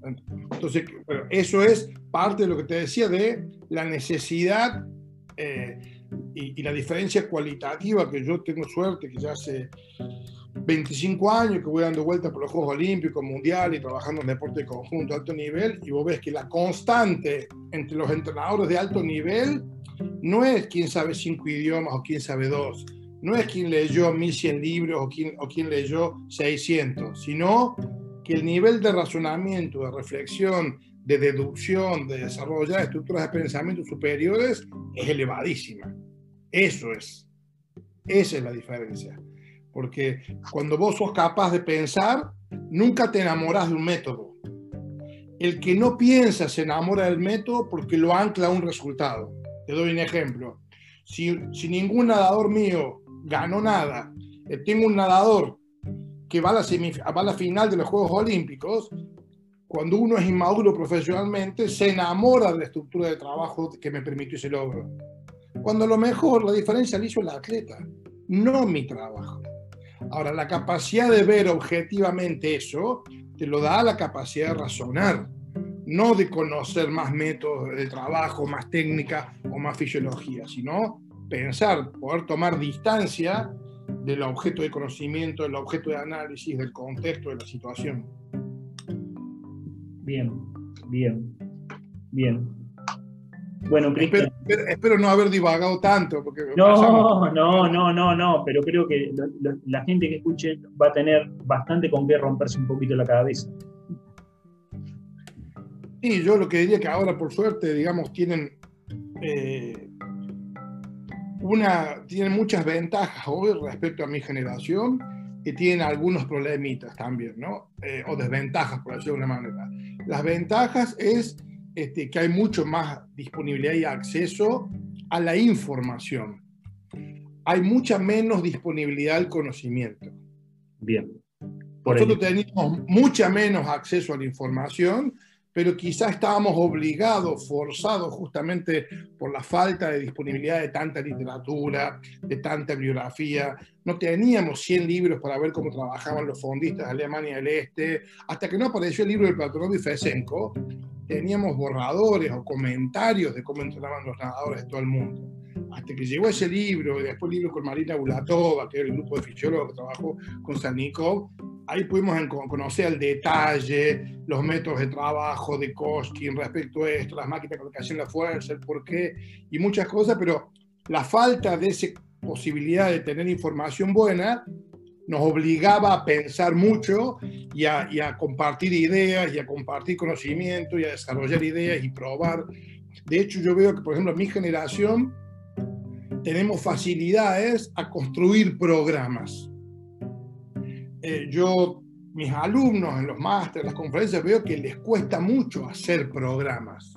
Entonces, eso es parte de lo que te decía de la necesidad eh, y, la diferencia cualitativa que yo tengo suerte, que ya hace 25 años que voy dando vueltas por los Juegos Olímpicos, Mundiales y trabajando en deporte de conjunto alto nivel, y vos ves que la constante entre los entrenadores de alto nivel no es quién sabe cinco idiomas o quién sabe dos, no es quién leyó 1100 libros o quién, o quién leyó 600, sino que el nivel de razonamiento, de reflexión, de deducción, de desarrollar estructuras de pensamiento superiores es elevadísima. Eso es. Esa es la diferencia. Porque cuando vos sos capaz de pensar, nunca te enamoras de un método. El que no piensa se enamora del método porque lo ancla a un resultado. Te doy un ejemplo. Si, si ningún nadador mío ganó nada, eh, tengo un nadador que va a, la va a la final de los Juegos Olímpicos, cuando uno es inmaduro profesionalmente, se enamora de la estructura de trabajo que me permitió ese logro. Cuando a lo mejor la diferencia la hizo el atleta, no mi trabajo. Ahora, la capacidad de ver objetivamente eso te lo da la capacidad de razonar, no de conocer más métodos de trabajo, más técnica o más fisiología, sino pensar, poder tomar distancia del objeto de conocimiento, del objeto de análisis, del contexto de la situación. Bien, bien, bien. Bueno, Cristian. Espero, no haber divagado tanto. Porque no, no, no, no, no, pero creo que la gente que escuche va a tener bastante con qué romperse un poquito la cabeza. Y yo lo que diría que ahora, por suerte, digamos, tienen eh, una, tienen muchas ventajas hoy respecto a mi generación que tienen algunos problemitas también, ¿no? Eh, o desventajas, por decirlo de una manera. Las ventajas es este, que hay mucho más disponibilidad y acceso a la información. Hay mucha menos disponibilidad al conocimiento. Bien. Por Nosotros tenemos mucha menos acceso a la información pero quizás estábamos obligados, forzados justamente por la falta de disponibilidad de tanta literatura, de tanta bibliografía. No teníamos 100 libros para ver cómo trabajaban los fondistas de Alemania del Este. Hasta que no apareció el libro de Platonov y Fesenko, teníamos borradores o comentarios de cómo entrenaban los nadadores de todo el mundo. Hasta que llegó ese libro, y después el libro con Marina Bulatova, que era el grupo de fisiólogos que trabajó con Sanikov, ahí pudimos conocer al detalle los métodos de trabajo de Koskin respecto a esto, las máquinas de colocación de la fuerza, el porqué y muchas cosas, pero la falta de esa posibilidad de tener información buena nos obligaba a pensar mucho y a, compartir ideas y a compartir conocimiento y a desarrollar ideas y probar. De hecho, yo veo que, por ejemplo, mi generación tenemos facilidades a construir programas eh, yo, mis alumnos en los másteres, las conferencias, veo que les cuesta mucho hacer programas.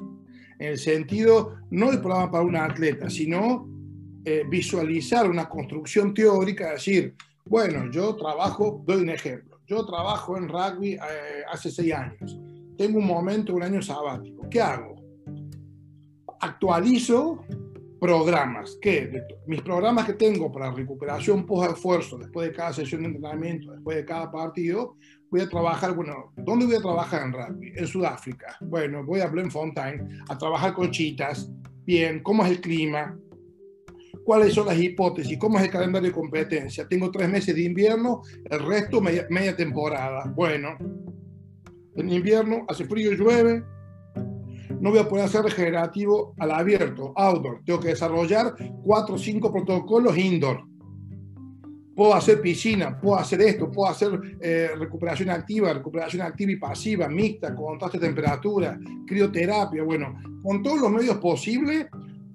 En el sentido, no de programa para un atleta, sino eh, visualizar una construcción teórica, decir, bueno, yo trabajo, doy un ejemplo, yo trabajo en rugby eh, hace seis años, tengo un momento, un año sabático, ¿qué hago? Actualizo programas, que mis programas que tengo para recuperación post-esfuerzo, después de cada sesión de entrenamiento, después de cada partido, voy a trabajar, bueno, ¿dónde voy a trabajar en rugby? En Sudáfrica. Bueno, voy a Bloemfontein a trabajar con chitas. Bien, ¿cómo es el clima? ¿Cuáles son las hipótesis? ¿Cómo es el calendario de competencia? Tengo tres meses de invierno, el resto media, media temporada. Bueno, en invierno hace frío llueve, no voy a poder hacer regenerativo al abierto, outdoor. Tengo que desarrollar cuatro o cinco protocolos indoor. Puedo hacer piscina, puedo hacer esto, puedo hacer eh, recuperación activa, recuperación activa y pasiva, mixta, contraste de temperatura, crioterapia. Bueno, con todos los medios posibles,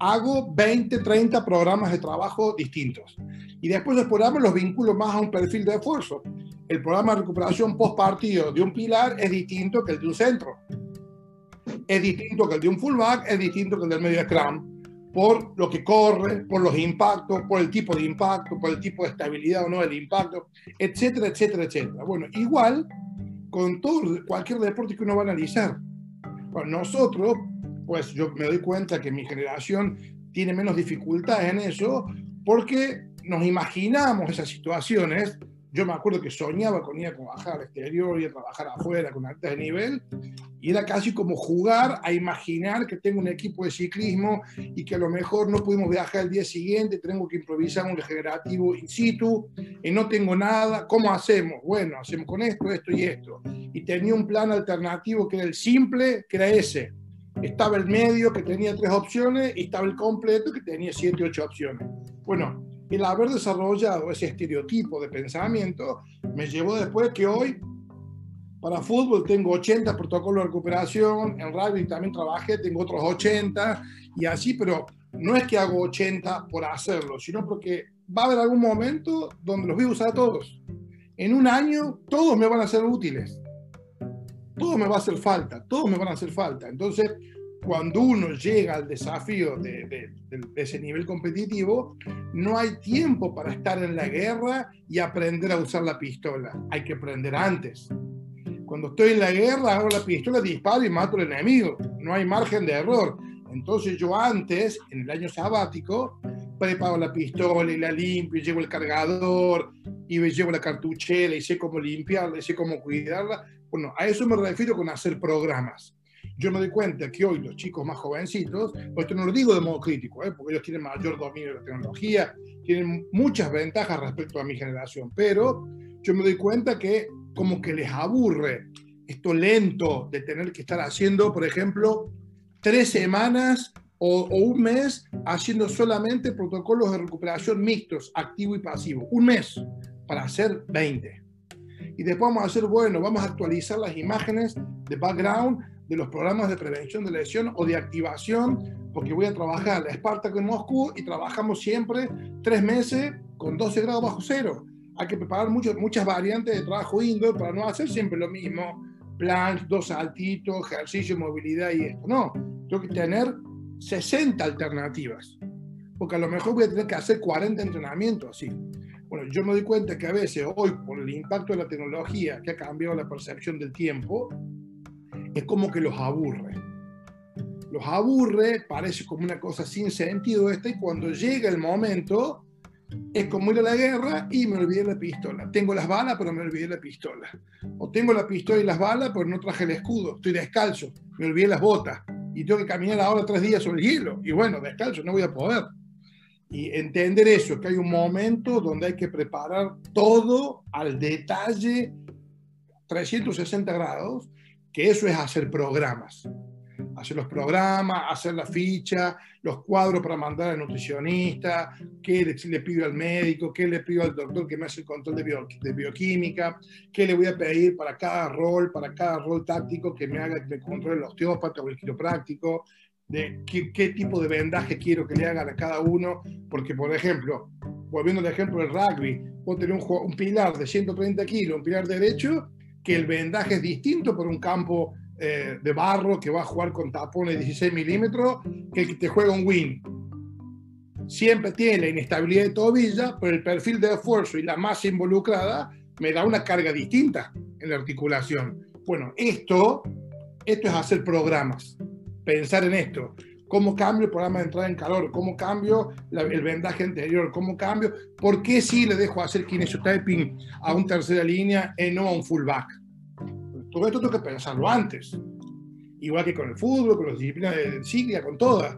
hago 20, 30 programas de trabajo distintos. Y después los programas los vinculo más a un perfil de esfuerzo. El programa de recuperación post partido de un pilar es distinto que el de un centro es distinto que el de un fullback, es distinto que el del medio scrum, por lo que corre, por los impactos, por el tipo de impacto, por el tipo de estabilidad o no del impacto, etcétera, etcétera, etcétera. Bueno, igual con todo, cualquier deporte que uno va a analizar. Bueno, nosotros, pues yo me doy cuenta que mi generación tiene menos dificultades en eso porque nos imaginamos esas situaciones yo me acuerdo que soñaba con ir a trabajar al exterior, y a trabajar afuera con altas de nivel, y era casi como jugar a imaginar que tengo un equipo de ciclismo y que a lo mejor no pudimos viajar el día siguiente, tengo que improvisar un regenerativo in situ, y no tengo nada, ¿cómo hacemos? Bueno, hacemos con esto, esto y esto. Y tenía un plan alternativo que era el simple, que era ese. Estaba el medio, que tenía tres opciones, y estaba el completo, que tenía siete, ocho opciones. Bueno, el haber desarrollado ese estereotipo de pensamiento me llevó después que hoy para fútbol tengo 80 protocolos de recuperación, en rugby también trabajé, tengo otros 80 y así, pero no es que hago 80 por hacerlo, sino porque va a haber algún momento donde los voy a usar a todos. En un año todos me van a ser útiles, todos me va a hacer falta, todos me van a hacer falta. Entonces, cuando uno llega al desafío de, de, ese nivel competitivo, no hay tiempo para estar en la guerra y aprender a usar la pistola. Hay que aprender antes. Cuando estoy en la guerra, hago la pistola, disparo y mato al enemigo. No hay margen de error. Entonces yo antes, en el año sabático, preparo la pistola y la limpio, y llevo el cargador y llevo la cartuchera y sé cómo limpiarla y sé cómo cuidarla. Bueno, a eso me refiero con hacer programas. Yo me doy cuenta que hoy los chicos más jovencitos, pues esto no lo digo de modo crítico, ¿eh? porque ellos tienen mayor dominio de la tecnología, tienen muchas ventajas respecto a mi generación, pero yo me doy cuenta que como que les aburre esto lento de tener que estar haciendo, por ejemplo, tres semanas o, un mes haciendo solamente protocolos de recuperación mixtos, activo y pasivo. Un mes para hacer 20. Y después vamos a hacer, bueno, vamos a actualizar las imágenes de background de los programas de prevención de lesión o de activación, porque voy a trabajar la Espartaco en Moscú y trabajamos siempre tres meses con 12 grados bajo cero. Hay que preparar muchas muchas variantes de trabajo indoor para no hacer siempre lo mismo. Planch, dos saltitos, ejercicio, movilidad y esto. No, tengo que tener 60 alternativas, porque a lo mejor voy a tener que hacer 40 entrenamientos así. Bueno, yo me doy cuenta que a veces hoy, por el impacto de la tecnología que ha cambiado la percepción del tiempo, es como que los aburre. Los aburre, parece como una cosa sin sentido esta, y cuando llega el momento, es como ir a la guerra y me olvidé la pistola. Tengo las balas, pero me olvidé la pistola. O tengo la pistola y las balas, pero no traje el escudo. Estoy descalzo, me olvidé las botas y tengo que caminar ahora tres días sobre el hielo. Y bueno, descalzo no voy a poder. Y entender eso, que hay un momento donde hay que preparar todo al detalle, 360 grados, que eso es hacer programas. Hacer los programas, hacer la ficha, los cuadros para mandar al nutricionista, qué le, pido al médico, qué le pido al doctor que me hace el control de, bioquímica, qué le voy a pedir para cada rol, para cada rol táctico que me haga que me controle el osteópata o el quiropráctico, de qué, tipo de vendaje quiero que le hagan a cada uno, porque por ejemplo, volviendo al ejemplo del rugby, puedo tener un, un pilar de 130 kilos, un pilar derecho, que el vendaje es distinto por un campo eh, de barro que va a jugar con tapones de 16 milímetros que el que te juega un win. Siempre tiene la inestabilidad de tobilla, pero el perfil de esfuerzo y la masa involucrada me da una carga distinta en la articulación. Bueno, esto, esto es hacer programas, pensar en esto. ¿Cómo cambio el programa de entrada en calor? ¿Cómo cambio el vendaje anterior? ¿Cómo cambio? ¿Por qué si le dejo hacer kinesiotyping a un tercera línea y no a un fullback? Todo esto tengo que pensarlo antes. Igual que con el fútbol, con las disciplinas de ciclia, con todas.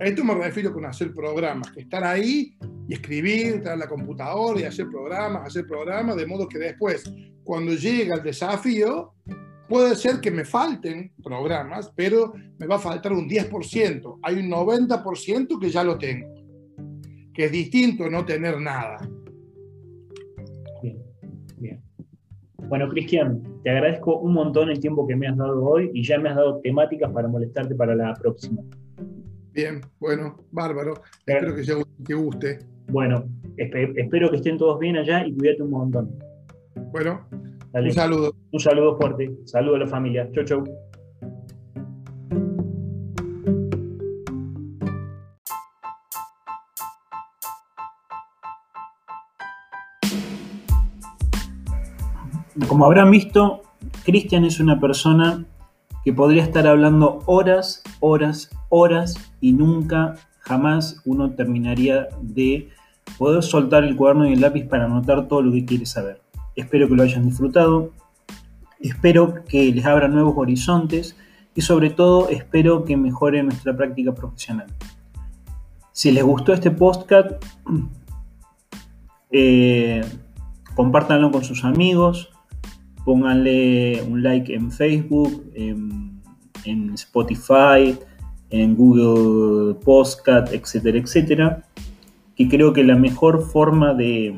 A esto me refiero con hacer programas, que estar ahí y escribir, traer la computadora y hacer programas, hacer programas, de modo que después, cuando llega el desafío, puede ser que me falten programas, pero me va a faltar un 10%. Hay un 90% que ya lo tengo, que es distinto no tener nada. Bueno, Cristian, te agradezco un montón el tiempo que me has dado hoy y ya me has dado temáticas para molestarte para la próxima. Bien, bueno, bárbaro. Espero que, te guste. Bueno, espero que estén todos bien allá y cuídate un montón. Bueno, un saludo. Un saludo fuerte. Saludo a la familia. Chau, chau. Como habrán visto, Cristian es una persona que podría estar hablando horas, horas, horas y nunca, jamás uno terminaría de poder soltar el cuaderno y el lápiz para anotar todo lo que quiere saber. Espero que lo hayan disfrutado, espero que les abra nuevos horizontes y sobre todo espero que mejore nuestra práctica profesional. Si les gustó este podcast, eh, compártanlo con sus amigos, pónganle un like en Facebook, en, Spotify, en Google Podcast, etcétera, etcétera. Que creo que la mejor forma de,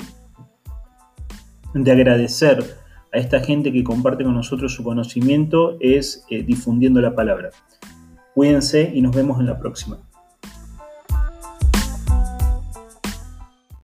de agradecer a esta gente que comparte con nosotros su conocimiento es eh, difundiendo la palabra. Cuídense y nos vemos en la próxima.